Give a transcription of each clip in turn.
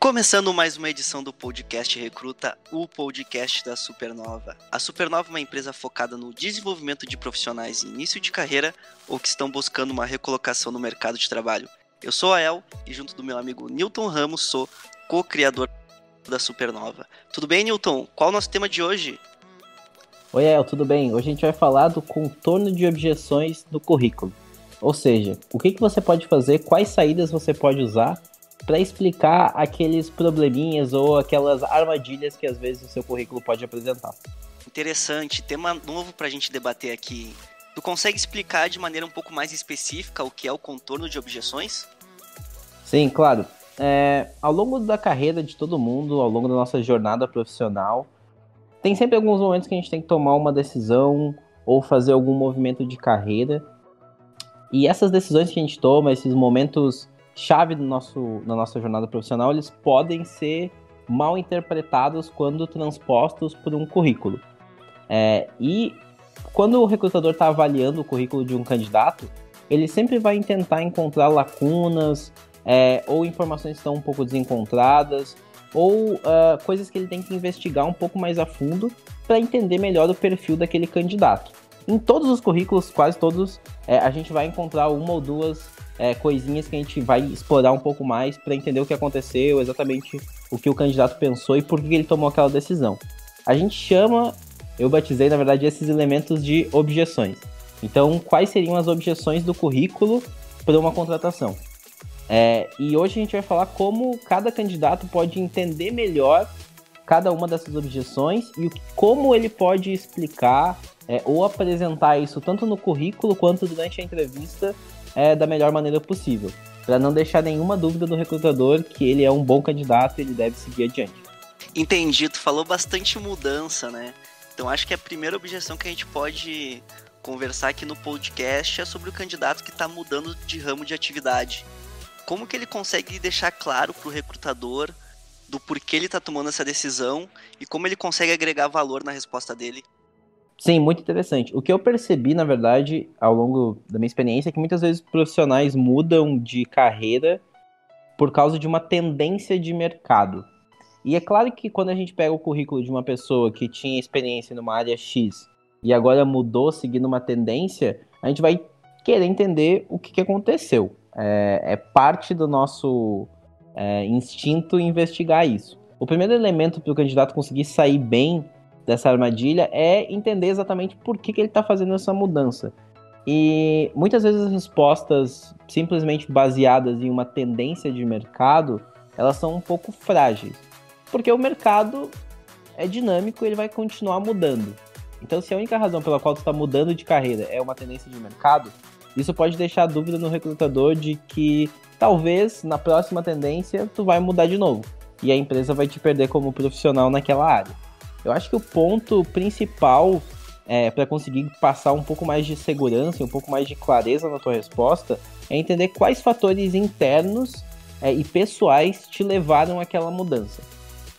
Começando mais uma edição do podcast Recruta, o podcast da Supernova. A Supernova é uma empresa focada no desenvolvimento de profissionais em início de carreira ou que estão buscando uma recolocação no mercado de trabalho. Eu sou a El e junto do meu amigo Newton Ramos sou co-criador da Supernova. Tudo bem, Newton? Qual é o nosso tema de hoje? Oi, El, tudo bem? Hoje a gente vai falar do contorno de objeções do currículo. Ou seja, o que, que você pode fazer, quais saídas você pode usar para explicar aqueles probleminhas ou aquelas armadilhas que às vezes o seu currículo pode apresentar. Interessante, tema novo para a gente debater aqui. Tu consegue explicar de maneira um pouco mais específica o que é o contorno de objeções? Sim, claro. É, ao longo da carreira de todo mundo, ao longo da nossa jornada profissional, tem sempre alguns momentos que a gente tem que tomar uma decisão ou fazer algum movimento de carreira. E essas decisões que a gente toma, esses momentos chave do nosso, na nossa jornada profissional, eles podem ser mal interpretados quando transpostos por um currículo. É, e quando o recrutador está avaliando o currículo de um candidato, ele sempre vai tentar encontrar lacunas é, ou informações que estão um pouco desencontradas ou uh, coisas que ele tem que investigar um pouco mais a fundo para entender melhor o perfil daquele candidato. Em todos os currículos, quase todos, é, a gente vai encontrar uma ou duas é, coisinhas que a gente vai explorar um pouco mais para entender o que aconteceu, exatamente o que o candidato pensou e por que ele tomou aquela decisão. A gente chama, eu batizei na verdade esses elementos de objeções. Então, quais seriam as objeções do currículo para uma contratação? É, e hoje a gente vai falar como cada candidato pode entender melhor cada uma dessas objeções e como ele pode explicar é, ou apresentar isso tanto no currículo quanto durante a entrevista é, da melhor maneira possível, para não deixar nenhuma dúvida do recrutador que ele é um bom candidato e ele deve seguir adiante. Entendi, tu falou bastante mudança, né? Então acho que a primeira objeção que a gente pode conversar aqui no podcast é sobre o candidato que está mudando de ramo de atividade. Como que ele consegue deixar claro para o recrutador do porquê ele está tomando essa decisão e como ele consegue agregar valor na resposta dele? Sim, muito interessante. O que eu percebi, na verdade, ao longo da minha experiência, é que muitas vezes profissionais mudam de carreira por causa de uma tendência de mercado. E é claro que quando a gente pega o currículo de uma pessoa que tinha experiência numa área X e agora mudou seguindo uma tendência, a gente vai querer entender o que, que aconteceu. É, é, parte do nosso é, instinto investigar isso. O primeiro elemento para o candidato conseguir sair bem dessa armadilha é entender exatamente por que, que ele está fazendo essa mudança. E muitas vezes as respostas simplesmente baseadas em uma tendência de mercado, elas são um pouco frágeis. Porque o mercado é dinâmico e ele vai continuar mudando. Então, se a única razão pela qual tu está mudando de carreira é uma tendência de mercado, isso pode deixar dúvida no recrutador de que talvez na próxima tendência tu vai mudar de novo e a empresa vai te perder como profissional naquela área. Eu acho que o ponto principal é, para conseguir passar um pouco mais de segurança e um pouco mais de clareza na tua resposta é entender quais fatores internos é, e pessoais te levaram àquela mudança.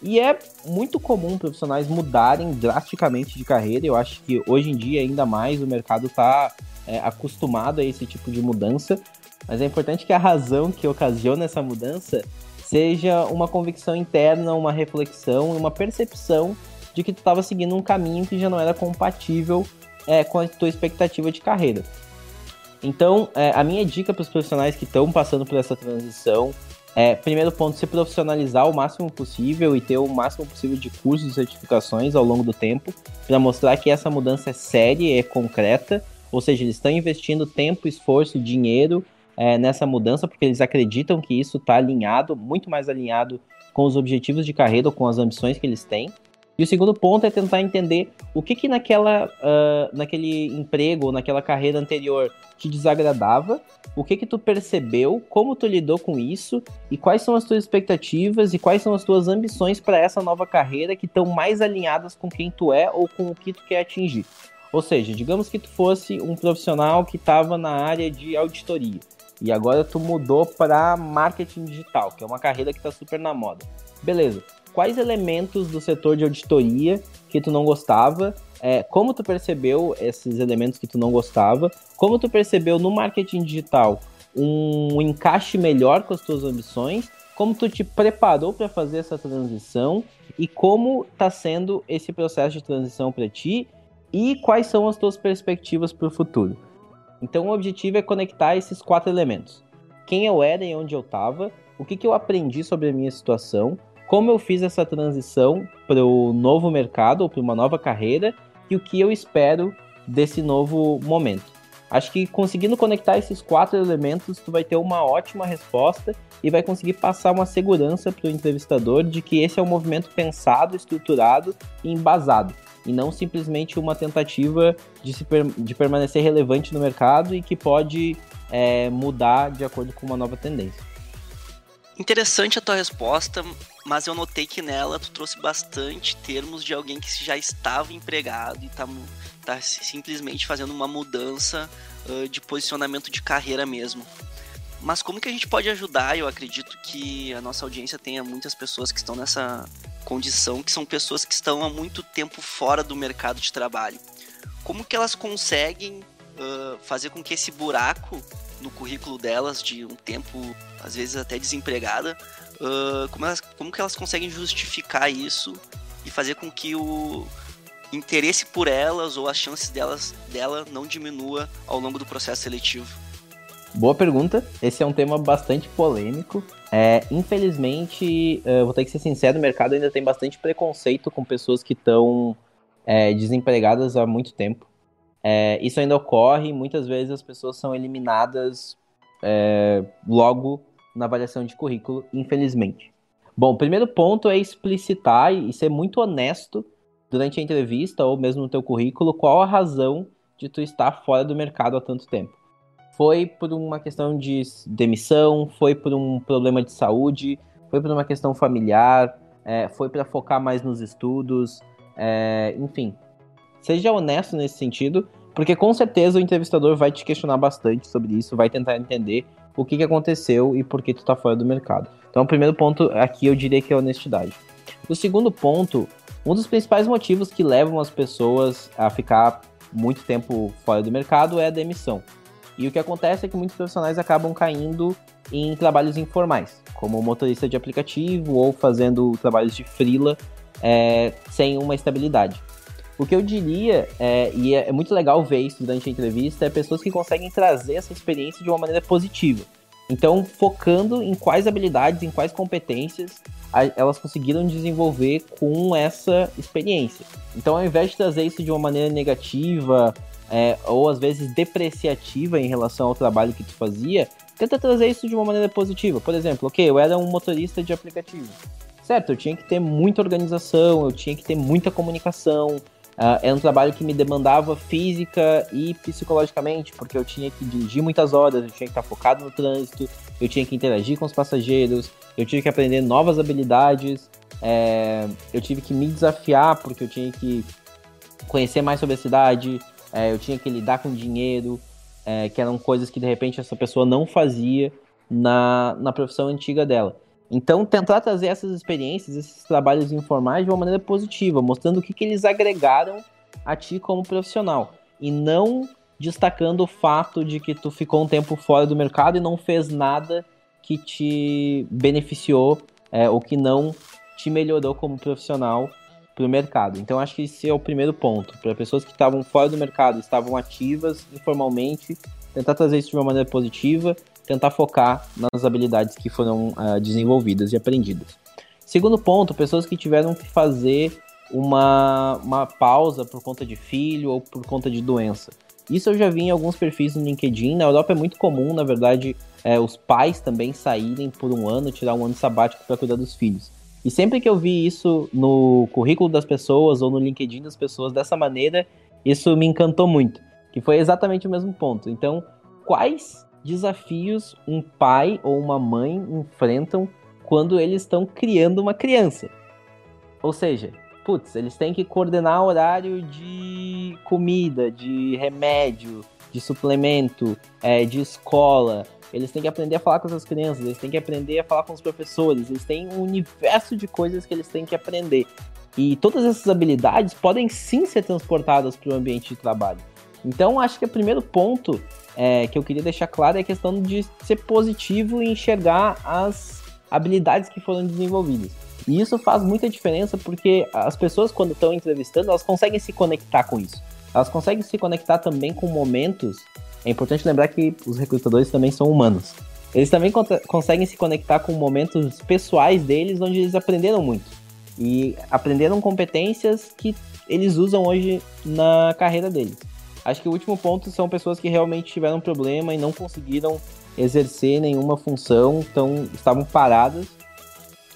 E é muito comum profissionais mudarem drasticamente de carreira. Eu acho que hoje em dia, ainda mais, o mercado está é, acostumado a esse tipo de mudança. Mas é importante que a razão que ocasiona essa mudança seja uma convicção interna, uma reflexão e uma percepção de que tu estava seguindo um caminho que já não era compatível é, com a tua expectativa de carreira. Então, é, a minha dica para os profissionais que estão passando por essa transição é, primeiro ponto, se profissionalizar o máximo possível e ter o máximo possível de cursos e certificações ao longo do tempo, para mostrar que essa mudança é séria, é concreta, ou seja, eles estão investindo tempo, esforço, dinheiro é, nessa mudança, porque eles acreditam que isso está alinhado, muito mais alinhado com os objetivos de carreira ou com as ambições que eles têm. E o segundo ponto é tentar entender o que que naquela, uh, naquele emprego naquela carreira anterior te desagradava, o que que tu percebeu, como tu lidou com isso e quais são as tuas expectativas e quais são as tuas ambições para essa nova carreira que estão mais alinhadas com quem tu é ou com o que tu quer atingir. Ou seja, digamos que tu fosse um profissional que estava na área de auditoria e agora tu mudou para marketing digital, que é uma carreira que está super na moda. Beleza quais elementos do setor de auditoria que tu não gostava, é, como tu percebeu esses elementos que tu não gostava, como tu percebeu no marketing digital um encaixe melhor com as tuas ambições, como tu te preparou para fazer essa transição? E como está sendo esse processo de transição para ti? E quais são as tuas perspectivas para o futuro. Então, o objetivo é conectar esses quatro elementos: quem eu era e onde eu estava, o que, que eu aprendi sobre a minha situação, como eu fiz essa transição para o novo mercado ou para uma nova carreira e o que eu espero desse novo momento. Acho que conseguindo conectar esses quatro elementos, tu vai ter uma ótima resposta e vai conseguir passar uma segurança para o entrevistador de que esse é um movimento pensado, estruturado e embasado, e não simplesmente uma tentativa de, se per de permanecer relevante no mercado e que pode é, mudar de acordo com uma nova tendência. Interessante a tua resposta, mas eu notei que nela tu trouxe bastante termos de alguém que já estava empregado e está tá simplesmente fazendo uma mudança uh, de posicionamento de carreira mesmo. Mas como que a gente pode ajudar? Eu acredito que a nossa audiência tenha muitas pessoas que estão nessa condição, que são pessoas que estão há muito tempo fora do mercado de trabalho. Como que elas conseguem uh, fazer com que esse buraco no currículo delas de um tempo, às vezes até desempregada, uh, como, elas, como que elas conseguem justificar isso e fazer com que o, interesse por elas ou as chances delas dela não diminua ao longo do processo seletivo? Boa pergunta. Esse é um tema bastante polêmico. É, infelizmente, eu vou ter que ser sincero, o mercado ainda tem bastante preconceito com pessoas que estão é, desempregadas há muito tempo. É, isso ainda ocorre, muitas vezes as pessoas são eliminadas é, logo na avaliação de currículo, infelizmente. Bom, o primeiro ponto é explicitar e ser muito honesto durante a entrevista ou mesmo no teu currículo qual a razão de tu estar fora do mercado há tanto tempo. Foi por uma questão de demissão, foi por um problema de saúde, foi por uma questão familiar, é, foi para focar mais nos estudos, é, enfim. Seja honesto nesse sentido, porque com certeza o entrevistador vai te questionar bastante sobre isso, vai tentar entender o que, que aconteceu e por que tu está fora do mercado. Então, o primeiro ponto aqui eu diria que é honestidade. O segundo ponto um dos principais motivos que levam as pessoas a ficar muito tempo fora do mercado é a demissão. E o que acontece é que muitos profissionais acabam caindo em trabalhos informais, como motorista de aplicativo ou fazendo trabalhos de freela é, sem uma estabilidade. O que eu diria, é, e é muito legal ver isso durante a entrevista, é pessoas que conseguem trazer essa experiência de uma maneira positiva. Então, focando em quais habilidades, em quais competências elas conseguiram desenvolver com essa experiência. Então, ao invés de trazer isso de uma maneira negativa é, ou às vezes depreciativa em relação ao trabalho que tu fazia, tenta trazer isso de uma maneira positiva. Por exemplo, ok, eu era um motorista de aplicativo. Certo, eu tinha que ter muita organização, eu tinha que ter muita comunicação, Uh, era um trabalho que me demandava física e psicologicamente, porque eu tinha que dirigir muitas horas, eu tinha que estar focado no trânsito, eu tinha que interagir com os passageiros, eu tive que aprender novas habilidades, é, eu tive que me desafiar, porque eu tinha que conhecer mais sobre a cidade, é, eu tinha que lidar com dinheiro, é, que eram coisas que de repente essa pessoa não fazia na, na profissão antiga dela. Então, tentar trazer essas experiências, esses trabalhos informais de uma maneira positiva, mostrando o que, que eles agregaram a ti como profissional. E não destacando o fato de que tu ficou um tempo fora do mercado e não fez nada que te beneficiou é, ou que não te melhorou como profissional para o mercado. Então, acho que esse é o primeiro ponto. Para pessoas que estavam fora do mercado, estavam ativas informalmente, tentar trazer isso de uma maneira positiva tentar focar nas habilidades que foram uh, desenvolvidas e aprendidas. Segundo ponto, pessoas que tiveram que fazer uma, uma pausa por conta de filho ou por conta de doença. Isso eu já vi em alguns perfis no LinkedIn. Na Europa é muito comum, na verdade, é, os pais também saírem por um ano, tirar um ano sabático para cuidar dos filhos. E sempre que eu vi isso no currículo das pessoas ou no LinkedIn das pessoas dessa maneira, isso me encantou muito. Que foi exatamente o mesmo ponto. Então, quais desafios um pai ou uma mãe enfrentam quando eles estão criando uma criança. Ou seja, putz, eles têm que coordenar horário de comida, de remédio, de suplemento, é, de escola. Eles têm que aprender a falar com essas crianças, eles têm que aprender a falar com os professores, eles têm um universo de coisas que eles têm que aprender. E todas essas habilidades podem sim ser transportadas para o ambiente de trabalho. Então, acho que o primeiro ponto é, que eu queria deixar claro é a questão de ser positivo e enxergar as habilidades que foram desenvolvidas. E isso faz muita diferença porque as pessoas, quando estão entrevistando, elas conseguem se conectar com isso. Elas conseguem se conectar também com momentos. É importante lembrar que os recrutadores também são humanos. Eles também conseguem se conectar com momentos pessoais deles, onde eles aprenderam muito. E aprenderam competências que eles usam hoje na carreira deles. Acho que o último ponto são pessoas que realmente tiveram problema e não conseguiram exercer nenhuma função, então estavam paradas.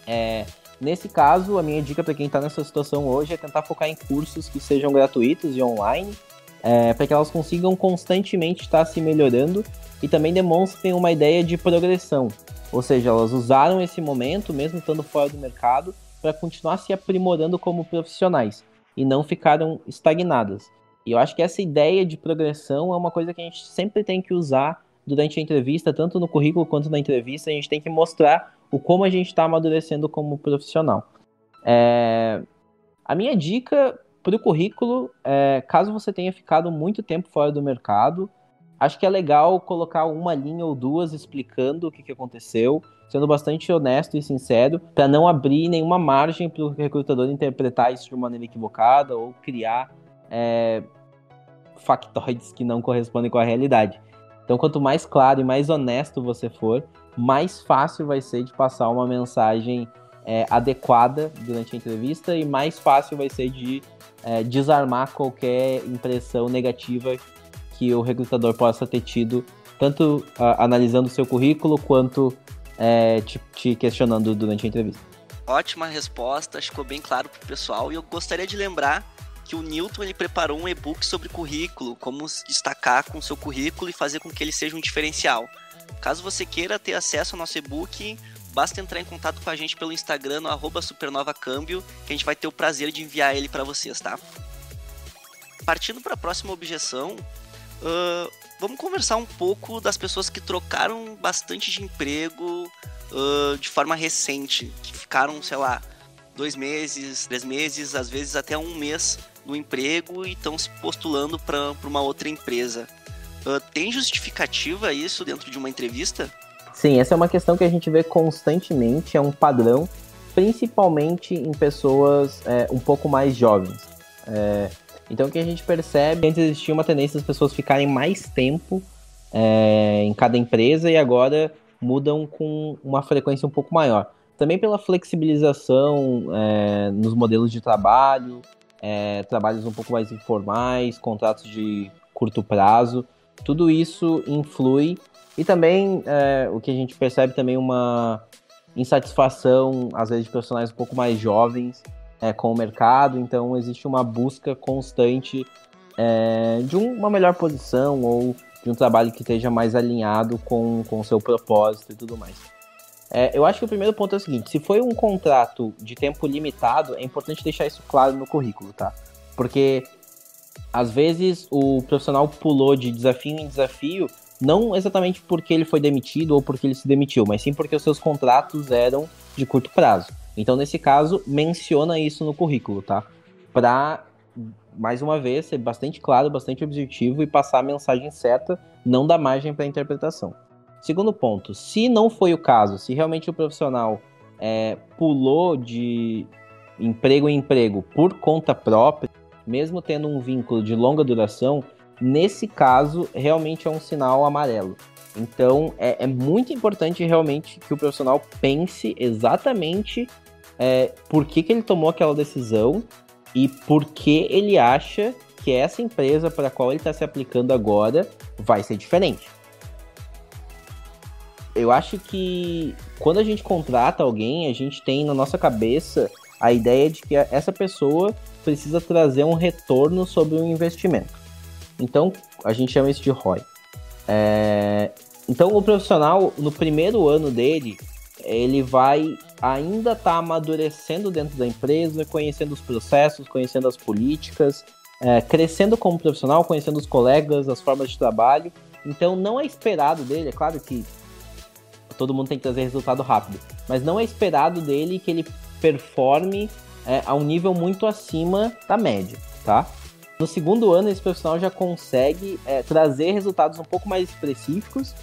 É, nesse caso, a minha dica para quem está nessa situação hoje é tentar focar em cursos que sejam gratuitos e online, é, para que elas consigam constantemente estar se melhorando e também demonstrem uma ideia de progressão. Ou seja, elas usaram esse momento, mesmo estando fora do mercado, para continuar se aprimorando como profissionais e não ficaram estagnadas. E eu acho que essa ideia de progressão é uma coisa que a gente sempre tem que usar durante a entrevista, tanto no currículo quanto na entrevista, a gente tem que mostrar o como a gente está amadurecendo como profissional. É... A minha dica para o currículo, é, caso você tenha ficado muito tempo fora do mercado, acho que é legal colocar uma linha ou duas explicando o que, que aconteceu, sendo bastante honesto e sincero, para não abrir nenhuma margem para o recrutador interpretar isso de maneira equivocada ou criar é, factoides que não correspondem com a realidade. Então, quanto mais claro e mais honesto você for, mais fácil vai ser de passar uma mensagem é, adequada durante a entrevista e mais fácil vai ser de é, desarmar qualquer impressão negativa que o recrutador possa ter tido, tanto a, analisando o seu currículo quanto é, te, te questionando durante a entrevista. Ótima resposta, ficou bem claro para o pessoal. E eu gostaria de lembrar que o Newton ele preparou um e-book sobre currículo, como se destacar com seu currículo e fazer com que ele seja um diferencial. Caso você queira ter acesso ao nosso e-book, basta entrar em contato com a gente pelo Instagram no supernovacâmbio, que a gente vai ter o prazer de enviar ele para vocês, tá? Partindo para a próxima objeção, uh, vamos conversar um pouco das pessoas que trocaram bastante de emprego uh, de forma recente, que ficaram, sei lá, dois meses, três meses, às vezes até um mês no emprego e estão se postulando para uma outra empresa. Uh, tem justificativa isso dentro de uma entrevista? Sim, essa é uma questão que a gente vê constantemente, é um padrão, principalmente em pessoas é, um pouco mais jovens. É, então o que a gente percebe, antes existia uma tendência das pessoas ficarem mais tempo é, em cada empresa e agora mudam com uma frequência um pouco maior. Também pela flexibilização é, nos modelos de trabalho, é, trabalhos um pouco mais informais, contratos de curto prazo, tudo isso influi. E também é, o que a gente percebe também uma insatisfação, às vezes, de profissionais um pouco mais jovens é, com o mercado, então existe uma busca constante é, de uma melhor posição ou de um trabalho que esteja mais alinhado com o seu propósito e tudo mais. É, eu acho que o primeiro ponto é o seguinte: se foi um contrato de tempo limitado, é importante deixar isso claro no currículo, tá? Porque às vezes o profissional pulou de desafio em desafio, não exatamente porque ele foi demitido ou porque ele se demitiu, mas sim porque os seus contratos eram de curto prazo. Então, nesse caso, menciona isso no currículo, tá? Para mais uma vez, ser bastante claro, bastante objetivo e passar a mensagem certa, não dar margem para interpretação. Segundo ponto, se não foi o caso, se realmente o profissional é, pulou de emprego em emprego por conta própria, mesmo tendo um vínculo de longa duração, nesse caso realmente é um sinal amarelo. Então é, é muito importante realmente que o profissional pense exatamente é, por que, que ele tomou aquela decisão e por que ele acha que essa empresa para a qual ele está se aplicando agora vai ser diferente eu acho que quando a gente contrata alguém, a gente tem na nossa cabeça a ideia de que essa pessoa precisa trazer um retorno sobre o investimento. Então, a gente chama isso de ROI. É... Então, o profissional, no primeiro ano dele, ele vai ainda estar tá amadurecendo dentro da empresa, conhecendo os processos, conhecendo as políticas, é, crescendo como profissional, conhecendo os colegas, as formas de trabalho. Então, não é esperado dele, é claro que todo mundo tem que trazer resultado rápido. Mas não é esperado dele que ele performe é, a um nível muito acima da média, tá? No segundo ano, esse profissional já consegue é, trazer resultados um pouco mais específicos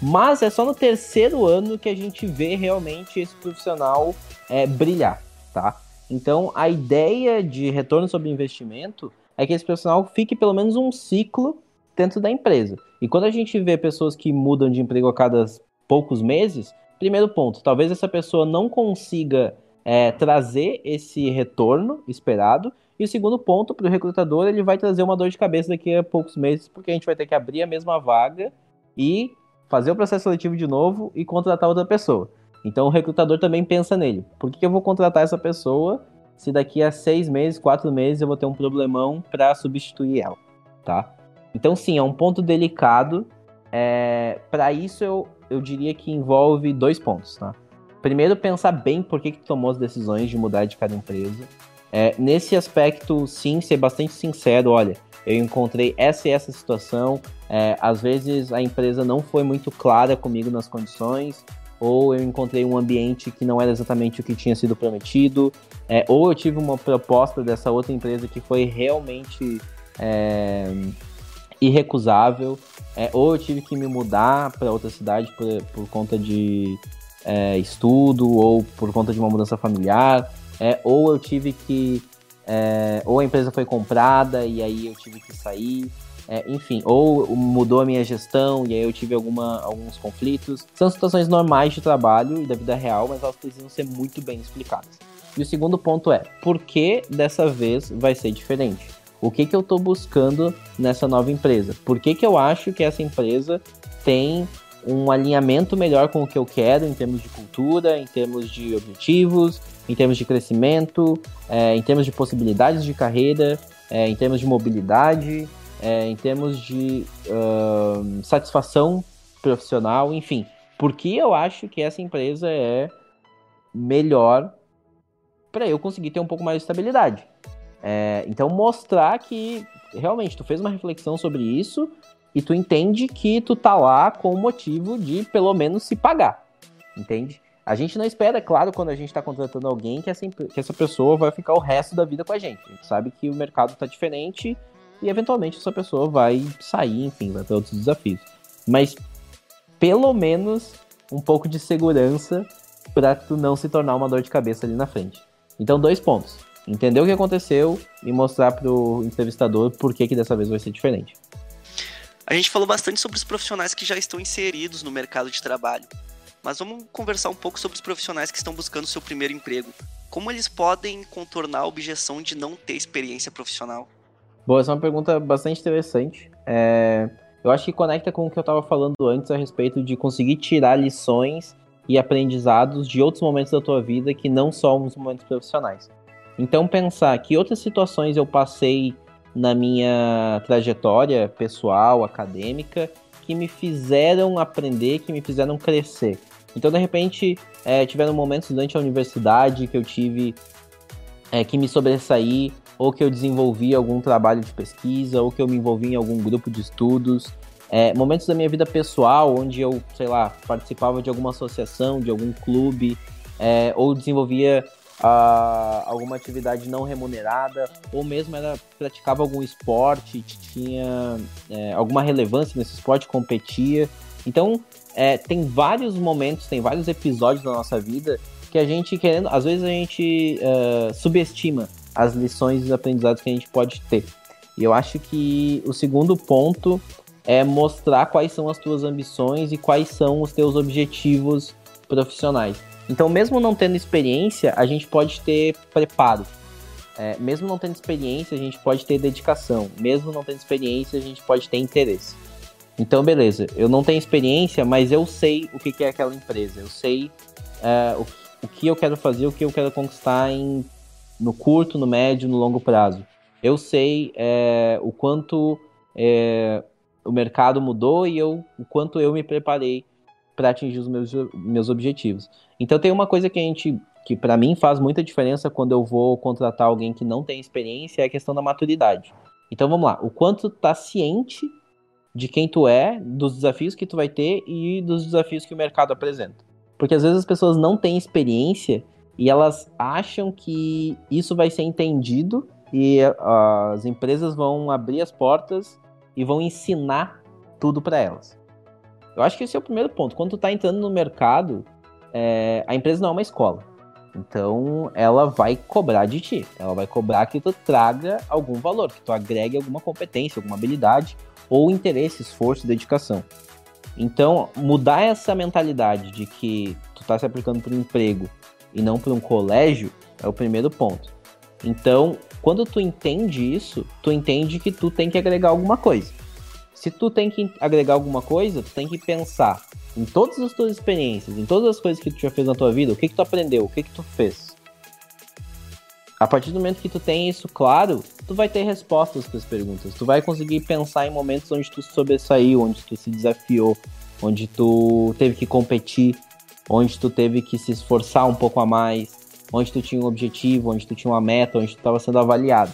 Mas é só no terceiro ano que a gente vê realmente esse profissional é, brilhar, tá? Então, a ideia de retorno sobre investimento é que esse profissional fique pelo menos um ciclo dentro da empresa. E quando a gente vê pessoas que mudam de emprego a cada poucos meses, primeiro ponto, talvez essa pessoa não consiga é, trazer esse retorno esperado. E o segundo ponto, para o recrutador, ele vai trazer uma dor de cabeça daqui a poucos meses, porque a gente vai ter que abrir a mesma vaga e fazer o processo seletivo de novo e contratar outra pessoa. Então o recrutador também pensa nele. Por que eu vou contratar essa pessoa se daqui a seis meses, quatro meses eu vou ter um problemão para substituir ela, tá? Então sim, é um ponto delicado. É... Para isso eu, eu diria que envolve dois pontos, tá? Primeiro, pensar bem por que, que tomou as decisões de mudar de cada empresa. É, nesse aspecto, sim, ser bastante sincero, olha, eu encontrei essa e essa situação. É, às vezes a empresa não foi muito clara comigo nas condições, ou eu encontrei um ambiente que não era exatamente o que tinha sido prometido, é, ou eu tive uma proposta dessa outra empresa que foi realmente é, irrecusável, é, ou eu tive que me mudar para outra cidade por, por conta de é, estudo, ou por conta de uma mudança familiar, é, ou eu tive que é, ou a empresa foi comprada e aí eu tive que sair, é, enfim, ou mudou a minha gestão e aí eu tive alguma, alguns conflitos. São situações normais de trabalho e da vida real, mas elas precisam ser muito bem explicadas. E o segundo ponto é, por que dessa vez vai ser diferente? O que, que eu estou buscando nessa nova empresa? Por que, que eu acho que essa empresa tem um alinhamento melhor com o que eu quero em termos de cultura, em termos de objetivos, em termos de crescimento, é, em termos de possibilidades de carreira, é, em termos de mobilidade, é, em termos de uh, satisfação profissional, enfim. Porque eu acho que essa empresa é melhor para eu conseguir ter um pouco mais de estabilidade. É, então mostrar que realmente tu fez uma reflexão sobre isso e tu entende que tu tá lá com o motivo de pelo menos se pagar, entende? A gente não espera, é claro, quando a gente está contratando alguém que essa, que essa pessoa vai ficar o resto da vida com a gente. A gente sabe que o mercado está diferente e eventualmente essa pessoa vai sair, enfim, vai ter outros desafios. Mas pelo menos um pouco de segurança para tu não se tornar uma dor de cabeça ali na frente. Então, dois pontos. Entender o que aconteceu e mostrar pro entrevistador por que, que dessa vez vai ser diferente. A gente falou bastante sobre os profissionais que já estão inseridos no mercado de trabalho. Mas vamos conversar um pouco sobre os profissionais que estão buscando seu primeiro emprego. Como eles podem contornar a objeção de não ter experiência profissional? Bom, essa é uma pergunta bastante interessante. É... Eu acho que conecta com o que eu estava falando antes a respeito de conseguir tirar lições e aprendizados de outros momentos da tua vida que não são os momentos profissionais. Então, pensar que outras situações eu passei na minha trajetória pessoal, acadêmica, que me fizeram aprender, que me fizeram crescer. Então, de repente, é, tiveram momentos durante a universidade que eu tive é, que me sobressair, ou que eu desenvolvi algum trabalho de pesquisa, ou que eu me envolvi em algum grupo de estudos. É, momentos da minha vida pessoal, onde eu, sei lá, participava de alguma associação, de algum clube, é, ou desenvolvia uh, alguma atividade não remunerada, ou mesmo era, praticava algum esporte, tinha é, alguma relevância nesse esporte, competia. Então, é, tem vários momentos, tem vários episódios da nossa vida que a gente querendo, às vezes a gente uh, subestima as lições e os aprendizados que a gente pode ter. E eu acho que o segundo ponto é mostrar quais são as tuas ambições e quais são os teus objetivos profissionais. Então, mesmo não tendo experiência, a gente pode ter preparo. É, mesmo não tendo experiência, a gente pode ter dedicação. Mesmo não tendo experiência, a gente pode ter interesse. Então, beleza, eu não tenho experiência, mas eu sei o que é aquela empresa. Eu sei é, o, o, que eu quero fazer, o que eu quero conquistar em, no curto, no médio, no longo prazo. Eu sei é, o quanto é, o mercado mudou e eu, o quanto eu me preparei para atingir os meus, meus objetivos. Então, tem uma coisa que a gente que para mim faz muita diferença quando eu vou contratar alguém que não tem experiência é a questão da maturidade. Então vamos lá, o quanto tá ciente de quem tu é, dos desafios que tu vai ter e dos desafios que o mercado apresenta. Porque às vezes as pessoas não têm experiência e elas acham que isso vai ser entendido e as empresas vão abrir as portas e vão ensinar tudo para elas. Eu acho que esse é o primeiro ponto. Quando tu tá entrando no mercado, é, a empresa não é uma escola. Então, ela vai cobrar de ti. Ela vai cobrar que tu traga algum valor, que tu agregue alguma competência, alguma habilidade, ou interesse, esforço, dedicação. Então, mudar essa mentalidade de que tu tá se aplicando para um emprego e não para um colégio é o primeiro ponto. Então, quando tu entende isso, tu entende que tu tem que agregar alguma coisa. Se tu tem que agregar alguma coisa, tu tem que pensar em todas as tuas experiências, em todas as coisas que tu já fez na tua vida, o que que tu aprendeu, o que que tu fez. A partir do momento que tu tem isso claro, tu vai ter respostas para as perguntas. Tu vai conseguir pensar em momentos onde tu sobressaiu, onde tu se desafiou, onde tu teve que competir, onde tu teve que se esforçar um pouco a mais, onde tu tinha um objetivo, onde tu tinha uma meta, onde tu estava sendo avaliado.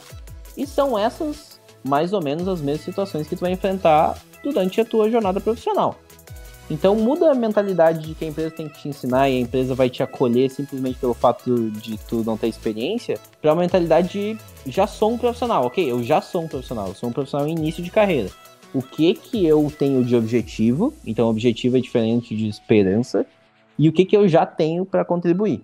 E são essas mais ou menos as mesmas situações que tu vai enfrentar durante a tua jornada profissional. Então muda a mentalidade de que a empresa tem que te ensinar e a empresa vai te acolher simplesmente pelo fato de tu não ter experiência, para uma mentalidade de já sou um profissional, ok? Eu já sou um profissional, eu sou um profissional em início de carreira. O que que eu tenho de objetivo? Então objetivo é diferente de esperança. E o que que eu já tenho para contribuir?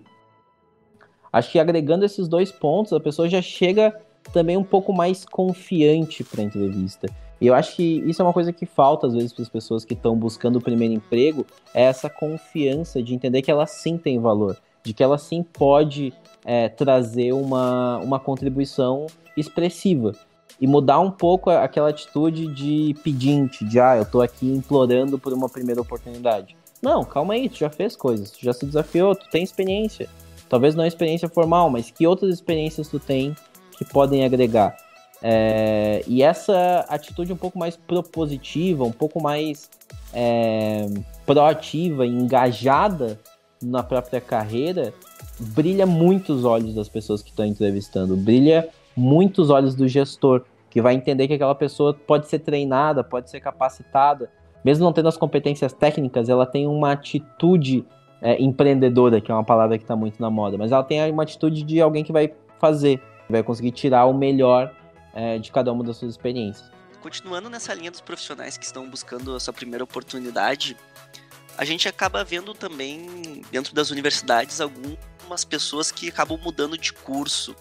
Acho que agregando esses dois pontos, a pessoa já chega também um pouco mais confiante para a entrevista. E eu acho que isso é uma coisa que falta às vezes para as pessoas que estão buscando o primeiro emprego, é essa confiança de entender que ela sim tem valor, de que ela sim pode é, trazer uma, uma contribuição expressiva e mudar um pouco aquela atitude de pedinte, de ah, eu estou aqui implorando por uma primeira oportunidade. Não, calma aí, tu já fez coisas, tu já se desafiou, tu tem experiência. Talvez não experiência formal, mas que outras experiências tu tem que podem agregar? É, e essa atitude um pouco mais propositiva, um pouco mais é, proativa, engajada na própria carreira, brilha muito os olhos das pessoas que estão entrevistando, brilha muito os olhos do gestor, que vai entender que aquela pessoa pode ser treinada, pode ser capacitada, mesmo não tendo as competências técnicas, ela tem uma atitude é, empreendedora, que é uma palavra que está muito na moda, mas ela tem uma atitude de alguém que vai fazer, vai conseguir tirar o melhor é, de cada uma das suas experiências. Continuando nessa linha dos profissionais que estão buscando a sua primeira oportunidade, a gente acaba vendo também dentro das universidades algumas pessoas que acabam mudando de curso.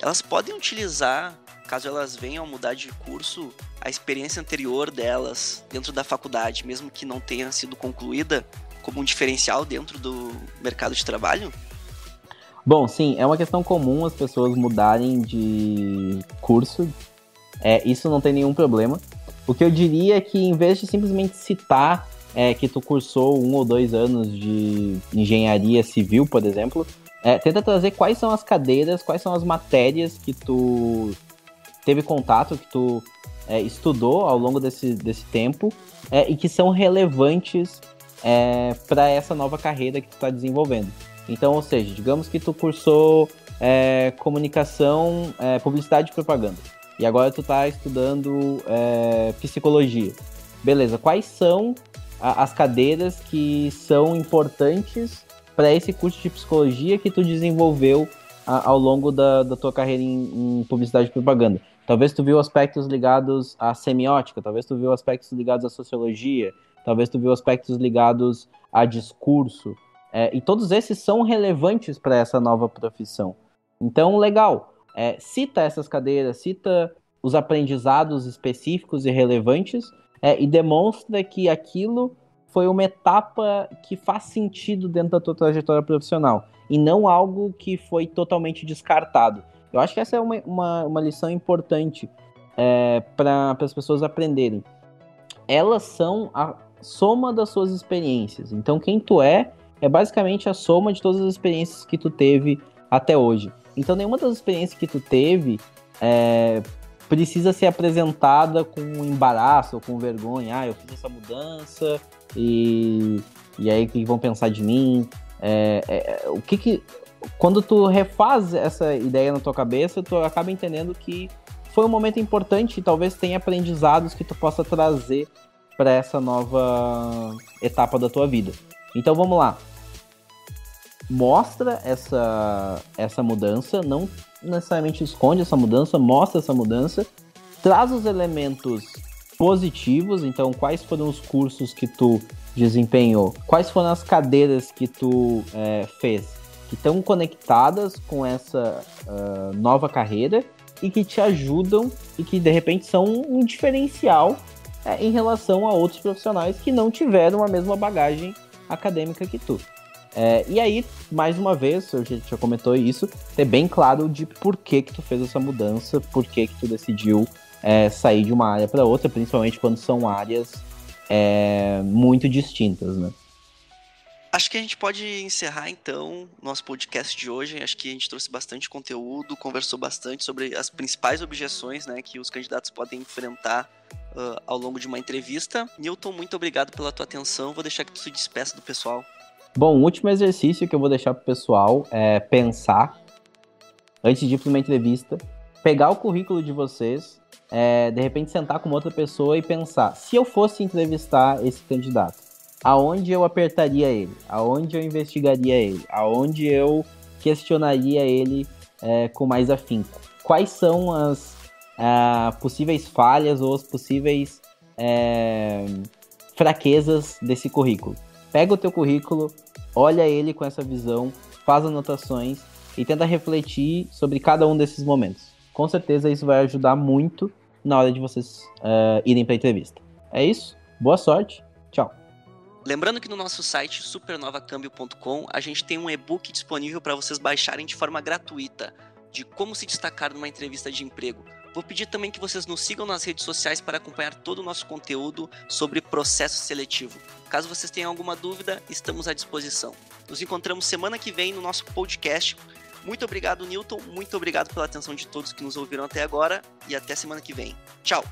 Elas podem utilizar, caso elas venham a mudar de curso, a experiência anterior delas dentro da faculdade, mesmo que não tenha sido concluída, como um diferencial dentro do mercado de trabalho? Bom, sim, é uma questão comum as pessoas mudarem de curso. É, isso não tem nenhum problema. O que eu diria é que em vez de simplesmente citar é, que tu cursou um ou dois anos de engenharia civil, por exemplo, é, tenta trazer quais são as cadeiras, quais são as matérias que tu teve contato, que tu é, estudou ao longo desse, desse tempo é, e que são relevantes é, para essa nova carreira que tu está desenvolvendo. Então, ou seja, digamos que tu cursou é, comunicação, é, publicidade e propaganda. E agora tu tá estudando é, psicologia. Beleza, quais são a, as cadeiras que são importantes para esse curso de psicologia que tu desenvolveu a, ao longo da, da tua carreira em, em, publicidade e propaganda? Talvez tu viu aspectos ligados à semiótica, talvez tu viu aspectos ligados à sociologia, talvez tu viu aspectos ligados a discurso, é, e todos esses são relevantes para essa nova profissão. Então, legal. É, cita essas cadeiras, cita os aprendizados específicos e relevantes é, e demonstra que aquilo foi uma etapa que faz sentido dentro da tua trajetória profissional e não algo que foi totalmente descartado. Eu acho que essa é uma, uma, uma lição importante é, para as pessoas aprenderem. Elas são a soma das suas experiências. Então, quem tu é é basicamente a soma de todas as experiências que tu teve até hoje. Então, nenhuma das experiências que tu teve é, precisa ser apresentada com embaraço ou com vergonha. Ah, eu fiz essa mudança e, e aí o que vão pensar de mim? É, é, o que que. Quando tu refaz essa ideia na tua cabeça, tu acaba entendendo que foi um momento importante e talvez tenha aprendizados que tu possa trazer para essa nova etapa da tua vida. Então vamos lá mostra essa, essa mudança, não necessariamente esconde essa mudança, mostra essa mudança, traz os elementos positivos, então quais foram os cursos que tu desempenhou, quais foram as cadeiras que tu é, fez, que estão conectadas com essa uh, nova carreira e que te ajudam e que de repente são um diferencial é, em relação a outros profissionais que não tiveram a mesma bagagem acadêmica que tu. É, e aí, mais uma vez, a gente já comentou isso, ter bem claro de por que que tu fez essa mudança, por que que tu decidiu é, sair de uma área para outra, principalmente quando são áreas é, muito distintas, né? Acho que a gente pode encerrar então nosso podcast de hoje. Acho que a gente trouxe bastante conteúdo, conversou bastante sobre as principais objeções né, que os candidatos podem enfrentar uh, ao longo de uma entrevista. Newton, muito obrigado pela tua atenção. Vou deixar que tu se despeça do pessoal. Bom, o último exercício que eu vou deixar pro pessoal é pensar antes de ir para uma entrevista, pegar o currículo de vocês, é, de repente sentar com outra pessoa e pensar: se eu fosse entrevistar esse candidato, aonde eu apertaria ele? Aonde eu investigaria ele? Aonde eu questionaria ele é, com mais afinco? Quais são as é, possíveis falhas ou as possíveis é, fraquezas desse currículo? Pega o teu currículo, olha ele com essa visão, faz anotações e tenta refletir sobre cada um desses momentos. Com certeza isso vai ajudar muito na hora de vocês uh, irem para a entrevista. É isso, boa sorte, tchau. Lembrando que no nosso site supernovacambio.com a gente tem um e-book disponível para vocês baixarem de forma gratuita de como se destacar numa entrevista de emprego Vou pedir também que vocês nos sigam nas redes sociais para acompanhar todo o nosso conteúdo sobre processo seletivo. Caso vocês tenham alguma dúvida, estamos à disposição. Nos encontramos semana que vem no nosso podcast. Muito obrigado, Newton. Muito obrigado pela atenção de todos que nos ouviram até agora e até semana que vem. Tchau!